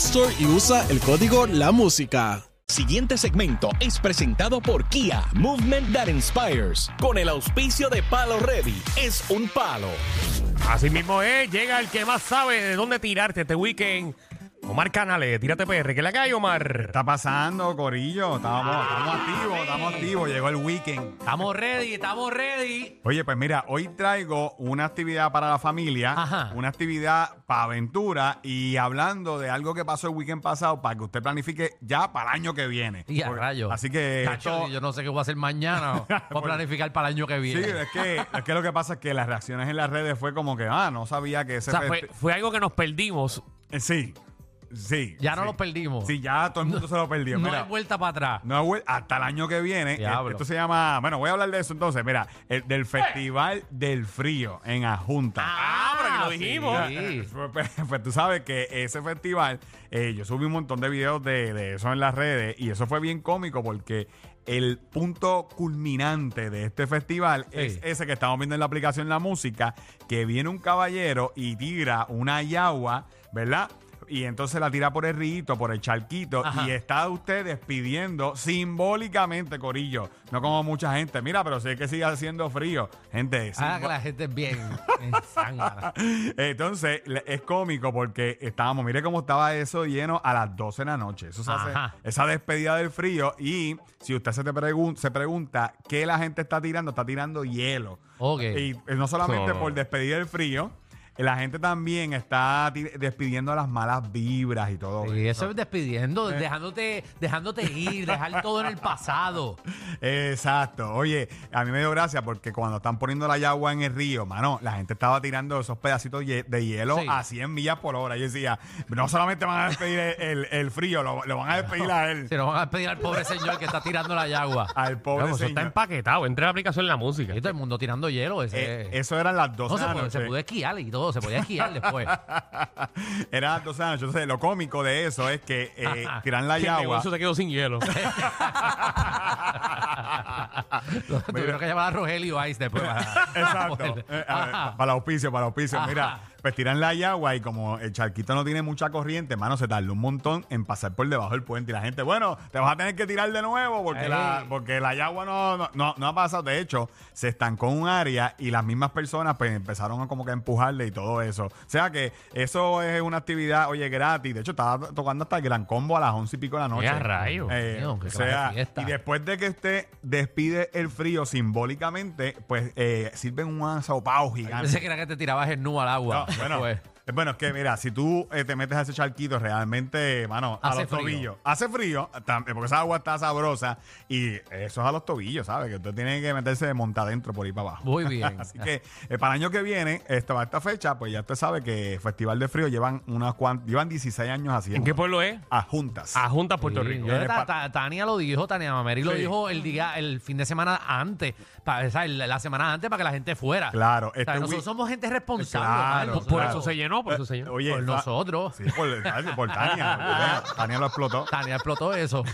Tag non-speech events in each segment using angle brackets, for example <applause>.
Store y usa el código La Música. Siguiente segmento es presentado por Kia, Movement That Inspires, con el auspicio de Palo Ready. Es un palo. Así mismo es, llega el que más sabe de dónde tirarte este weekend. Omar Canales, tírate PR, que la cae, Omar. está pasando, Corillo? Estamos, estamos activos, estamos activos. Llegó el weekend. Estamos ready, estamos ready. Oye, pues mira, hoy traigo una actividad para la familia, Ajá. una actividad para aventura y hablando de algo que pasó el weekend pasado para que usted planifique ya para el año que viene. Y a Porque- rayos. Así que Tacho, esto- yo no sé qué voy a hacer mañana. <laughs> Voy a planificar para el año que Sí, viene. es que, es que lo que pasa es que las reacciones en las redes fue como que, ah, no sabía que ese O sea, fue, festi- fue algo que nos perdimos. Eh, Sí, sí. Ya no sí. los perdimos. Sí, ya todo el mundo se lo perdió. no Mira, hay vuelta para atrás. No, güey, hasta el año que viene. Diablo. Eh, Esto se llama. Bueno, voy a hablar de eso entonces. Mira, el, del Festival del Frío en Ajunta. Ah, pero lo dijimos. sí. Pues, <laughs> pues, pues tú sabes que ese festival, eh, yo subí un montón de videos de, de eso en las redes y eso fue bien cómico porque el punto culminante de este festival es ese que estamos viendo en la aplicación La Música, que viene un caballero y tira una yagua, ¿verdad? Y entonces la tira por el rito, por el charquito, Ajá. y está usted despidiendo simbólicamente, Corillo. No como mucha gente. Mira, pero sé que sigue haciendo frío. Gente, simbo- que la gente es bien <laughs> en entonces, es cómico porque estábamos, mire cómo estaba eso lleno a las 12 de la noche. Eso se hace, esa despedida del frío. Y si usted se, te pregun- se pregunta qué la gente está tirando, está tirando hielo. Ok. Y eh, no solamente So- por despedir el frío, la gente también está ti- despidiendo las malas vibras y todo. Y eso es despidiendo, dejándote, dejándote ir, dejar todo en el pasado. <laughs> Exacto. Oye, a mí me dio gracia porque cuando están poniendo la yagua en el río, mano, la gente estaba tirando esos pedacitos ye- de hielo Sí. a 100 millas por hora. Y decía, no solamente van a despedir el, el- el frío, lo, lo van a despedir a él. Se nos van a despedir al pobre señor que está tirando la yagua. <laughs> Al pobre Vamos, eso está señor. empaquetado. Entre la aplicación y la música. Y todo el mundo tirando hielo. Ese, Eh, eso eran las 12 no, se, de la puede, se pudo esquiar y todo, se podía esquiar después. Eran las 12 de la noche. Entonces, lo cómico de eso es que eh, tiran la el yagua. negocio se quedó sin hielo. <laughs> Tuvieron que llamar a Rogelio Ice después. para- Exacto. para- Eh, a ver, Ajá. para el auspicio, para el auspicio. Ajá. Mira, pues tiran la yagua y como el charquito no tiene mucha corriente, mano, se tardó un montón en pasar por debajo del puente. Y la gente, bueno, te vas a tener que tirar de nuevo porque, Ey. la, porque la yagua no, no, no, no ha pasado. De hecho, se estancó un área y las mismas personas pues empezaron a como que empujarle y todo eso. O sea que eso es una actividad, oye, gratis. De hecho, estaba tocando hasta el gran combo a las once y pico de la noche. ¡Qué rayo! Eh, qué o sea, y después de que usted despide el frío simbólicamente, pues eh, sirven un asopao gigante. Pensé que era que te tirabas el nu al agua. No, bueno, Pues, eh, bueno, es que mira, si tú eh, te metes a ese charquito, realmente, mano, a Hace los frío. tobillos. Hace frío, tam- porque esa agua está sabrosa y eso es a los tobillos, ¿sabes? Que usted tiene que meterse de monta adentro por ahí para abajo. Muy <laughs> bien. Así que eh, para el año que viene, esto, a esta fecha, pues ya usted sabe que Festival de Frío llevan unas llevan 16 años haciendo. ¿En qué pueblo es? A juntas. A Junta, Puerto Sí, Rico. yo- ta- ta- Tania lo dijo, Tania Mameri lo Sí. dijo el día, el fin de semana antes, para, la semana antes para que la gente fuera. Claro, O sea, este nosotros week- somos gente responsable. Claro, Omar, Por nosotros- eso se llenó, por eso se llenó. Oye, por nosotros. Sí, por, por Tania. <laughs> Tania. Tania lo explotó. Tania explotó eso.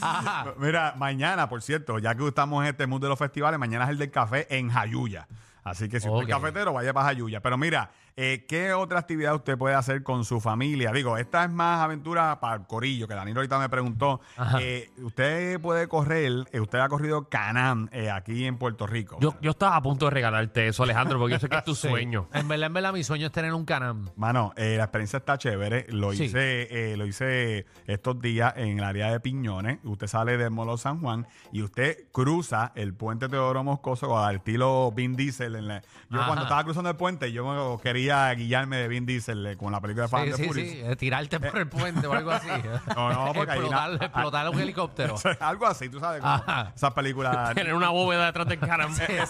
Ajá. <laughs> Mira, mañana, por cierto, ya que estamos en este mundo de los festivales, mañana es el del café en Jayuya. Así que si usted Ok. es cafetero, vaya para Jayuya. Pero mira, eh, ¿qué otra actividad usted puede hacer con su familia? Digo, esta es más aventura para el corillo, que Danilo ahorita me preguntó. Eh, usted puede correr, eh, usted ha corrido Canam eh, aquí en Puerto Rico. Yo, yo estaba a punto de regalarte eso, Alejandro, porque yo sé que es tu <laughs> Sí. sueño. En verdad, en verdad, mi sueño es tener un canam. Mano, eh, la experiencia está chévere. Lo Sí. hice, eh, lo hice estos días en el área de Piñones. Usted sale del Molo San Juan y usted cruza el puente Teodoro Moscoso al estilo Vin Diesel. En la- yo Ajá. cuando estaba cruzando el puente, yo me quería quería guiarme de Vin Diesel eh, con la película de Fast Sí, and the sí, Furious. sí, eh, tirarte por el puente o algo así. <laughs> No, no, porque ahí explotar, na- explotar un helicóptero. <laughs> Algo así, tú sabes, como esas películas. <laughs> Tener una bóveda detrás del caramba. Este,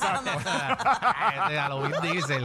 a lo Vin Diesel.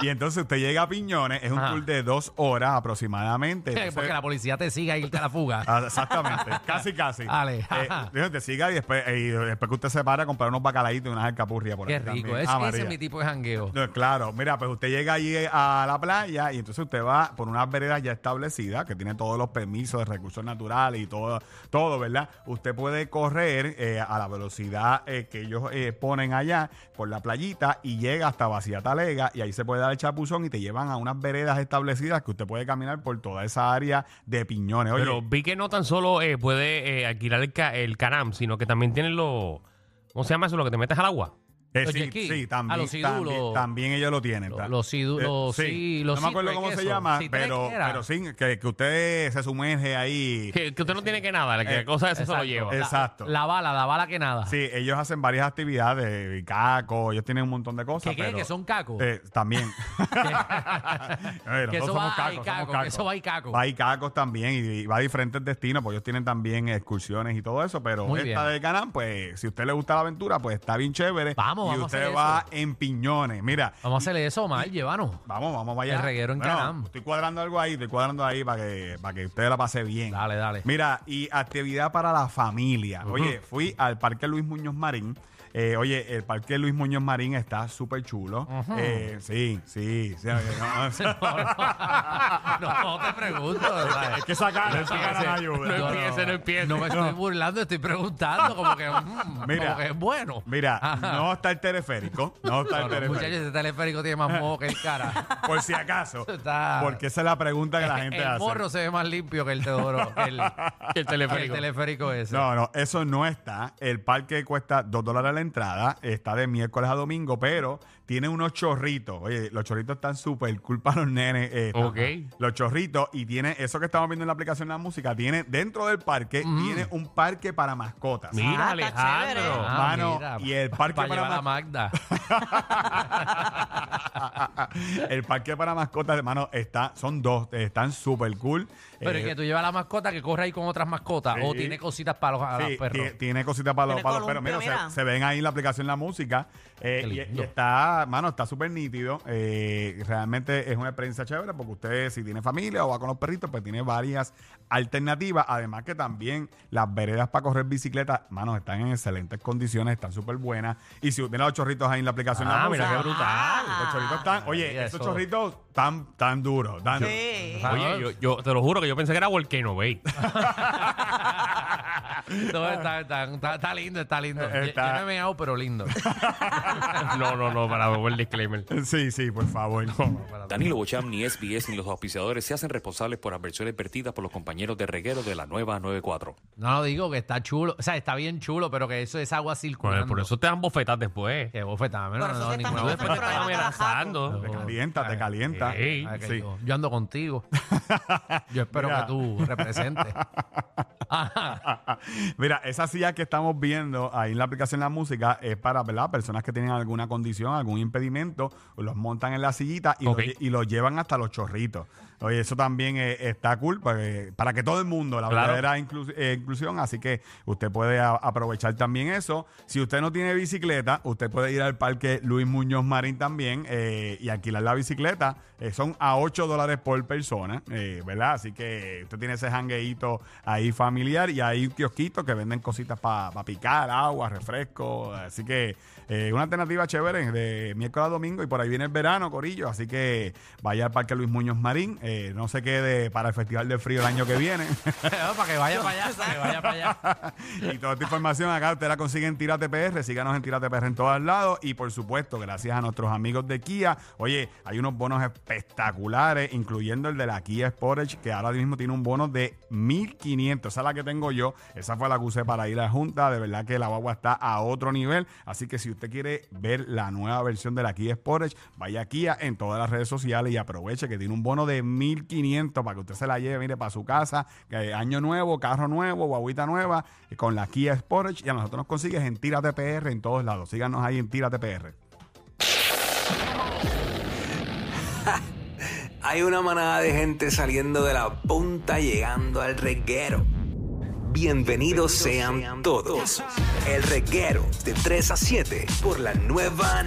y entonces usted llega a Piñones, es un Ajá. tour de dos horas aproximadamente. Entonces- Porque la policía te siga y irte a la fuga. Ah, Exactamente, casi, casi. Dale, Eh, te siga y después, y después que usted se para a comprar unos bacalaitos y unas alcapurrias por Qué ahí rico. también. Es- Ah, ese es mi tipo de jangueo. No, claro, mira, pues usted llega allí a la playa y entonces usted va por unas veredas ya establecidas que tiene todos los permisos de recursos naturales y todo, todo ¿verdad? Usted puede correr eh, a la velocidad eh, que ellos eh, ponen allá por la playita y llega hasta Vacía Talega y ahí se puede dar el chapuzón y te llevan a unas veredas establecidas que usted puede caminar por toda esa área de piñones. Oye, Pero vi que no tan solo puede alquilar el, ca- el canam, sino que también tienen los. ¿Cómo se llama eso? Lo que te metes al agua. Eh, Los sí, jet ski. sí, también, Ah, los también, los- también ellos lo tienen. Los- los sidú, eh, los sí, los no me acuerdo cómo se eso. llama, pero, era. pero sí, que, que usted se sumerge ahí. Que, que usted no tiene que nada, la que Eh, cosa esa se lo lleva. Eh, Exacto. La, la bala, la bala que nada. Sí, ellos hacen varias actividades, caco, ellos tienen un montón de cosas. ¿Que qué? pero- ¿Que son cacos? Eh, también. Eh, <laughs> Que nosotros eso somos va cacos, y somos caco, que cacos. eso va y caco. Va y cacos también y, y va a diferentes destinos, pues ellos tienen también excursiones y todo eso, pero Muy esta bien. de Canam, pues si a usted le gusta la aventura, pues está bien chévere. Vamos, y vamos usted hacer va eso. en piñones. Mira, Vamos a hacerle eso, Omar, llévanos. Vamos, vamos vaya. El reguero en Canam. Estoy cuadrando algo ahí, estoy cuadrando ahí para que, para que usted la pase bien. Dale, dale. Mira, y actividad para la familia. Oye, fui al Parque Luis Muñoz Marín. Eh, oye, el Parque Luis Muñoz Marín está súper chulo. Eh, sí, sí. no, <laughs> No, no te pregunto. ¿sabes? es que cara no ayuda. No empiece, no empiece. No me estoy burlando, estoy preguntando como que, mm, Mira. como que es bueno. Mira, Ajá. no está el teleférico. No está el teleférico. muchachos, ese teleférico tiene más moho que el cara. <laughs> Por si acaso. Está- Porque esa es la pregunta que la gente el hace. morro se ve más limpio que el Teodoro, que el, <laughs> Que el teleférico. el teleférico ese. No, no, eso no está. El parque cuesta 2 dólares la entrada. Está de miércoles a domingo, pero tiene unos chorritos. Oye, los chorritos están súper cool para los nenes. eh, Ok. Los chorritos. Y tiene eso que estamos viendo en la aplicación de la música. Tiene dentro del parque, tiene un parque para mascotas. Mira, Ah, está Alejandro. chévere. Ah, mano, mira, y el parque para para llevar a mas- Magda. <laughs> el parque para mascotas, hermano, está, son dos. eh, Están súper cool. Pero Eh, es que tú llevas la mascota que corre ahí con otras mascotas o Sí. tiene cositas para los, a los Sí, perros. tie- tiene cositas para los, Tiene para los perros. columpio, Mira, se, ven ahí en la aplicación la música. eh, Qué y, y lindo. Está, mano, está súper nítido. eh, realmente es una experiencia chévere porque usted, si tiene familia o va con los perritos, pues tiene varias alternativas. Además que también las veredas para correr bicicleta, mano, están en excelentes condiciones, están súper buenas. Y si tiene los chorritos ahí en la aplicación la Ah, mira qué brutal. Los chorritos están, oye, Mira esos eso. chorritos tan, tan duros. tan- Sí. Oye, yo, yo te lo juro que yo pensé que era Volcano Bay. <laughs> No, está, está- está- está lindo, está lindo. Yo- Está- Yo no he meado, pero lindo. <laughs> no, no, no, para el disclaimer. Sí, sí, por favor. Danilo Bocham, ni SBS, ni los auspiciadores se hacen responsables por adversiones vertidas por los compañeros de reguero de la nueva 94. No, no digo que está chulo. O sea, está bien chulo, pero que eso es agua circulando. Por eso te dan bofetas después. Que bofetada. No, Por no, no, ninguna Después te Programa amenazando. Te calienta, te calienta. Ey. Ay, que Sí. yo, yo ando contigo. <laughs> Yo espero Mira. que tú representes. Ajá. <laughs> Mira, esa silla que estamos viendo ahí en la aplicación de la música es para ¿verdad? personas que tienen alguna condición, algún impedimento, los montan en la sillita y, los, lle- y los llevan hasta los chorritos. Oye, eso también eh, está cool para que, para que todo el mundo, la Claro. verdadera inclu- eh, inclusión, así que usted puede a- aprovechar también eso. Si usted no tiene bicicleta, usted puede ir al parque Luis Muñoz Marín también eh, y alquilar la bicicleta. Eh, son a 8 dólares por persona, ¿verdad? Así que usted tiene ese jangueíto ahí familiar y hay que venden cositas para picar, agua, refresco. Así que eh, una alternativa chévere de miércoles a domingo y por ahí viene el verano, Corillo. Así que vaya al Parque Luis Muñoz Marín. eh, no se quede para el Festival del Frío el año que viene. <laughs> para que vaya para allá, para que vaya para allá. <laughs> y toda esta información acá usted la consigue en Tírate PR. Síganos en Tírate PR en todos lados. Y por supuesto, gracias a nuestros amigos de Kia. Oye, hay unos bonos espectaculares, incluyendo el de la Kia Sportage, que ahora mismo tiene un bono de 1500. Esa es la que tengo yo. Esa fue la que usé para ir a la Junta. De verdad que la guagua está a otro nivel. Así que si usted quiere ver la nueva versión de la Kia Sportage, vaya a Kia en todas las redes sociales y aproveche que tiene un bono de 1500 para que usted se la lleve, mire, para su casa. Año nuevo, carro nuevo, guaguita nueva, eh, con la Kia Sportage. Y a nosotros nos consigues en Tírate PR en todos lados. Síganos ahí en Tírate PR. <laughs> Hay una manada de gente saliendo de la punta llegando al reguero. Bienvenidos sean todos. El reguero de 3 a 7 por la nueva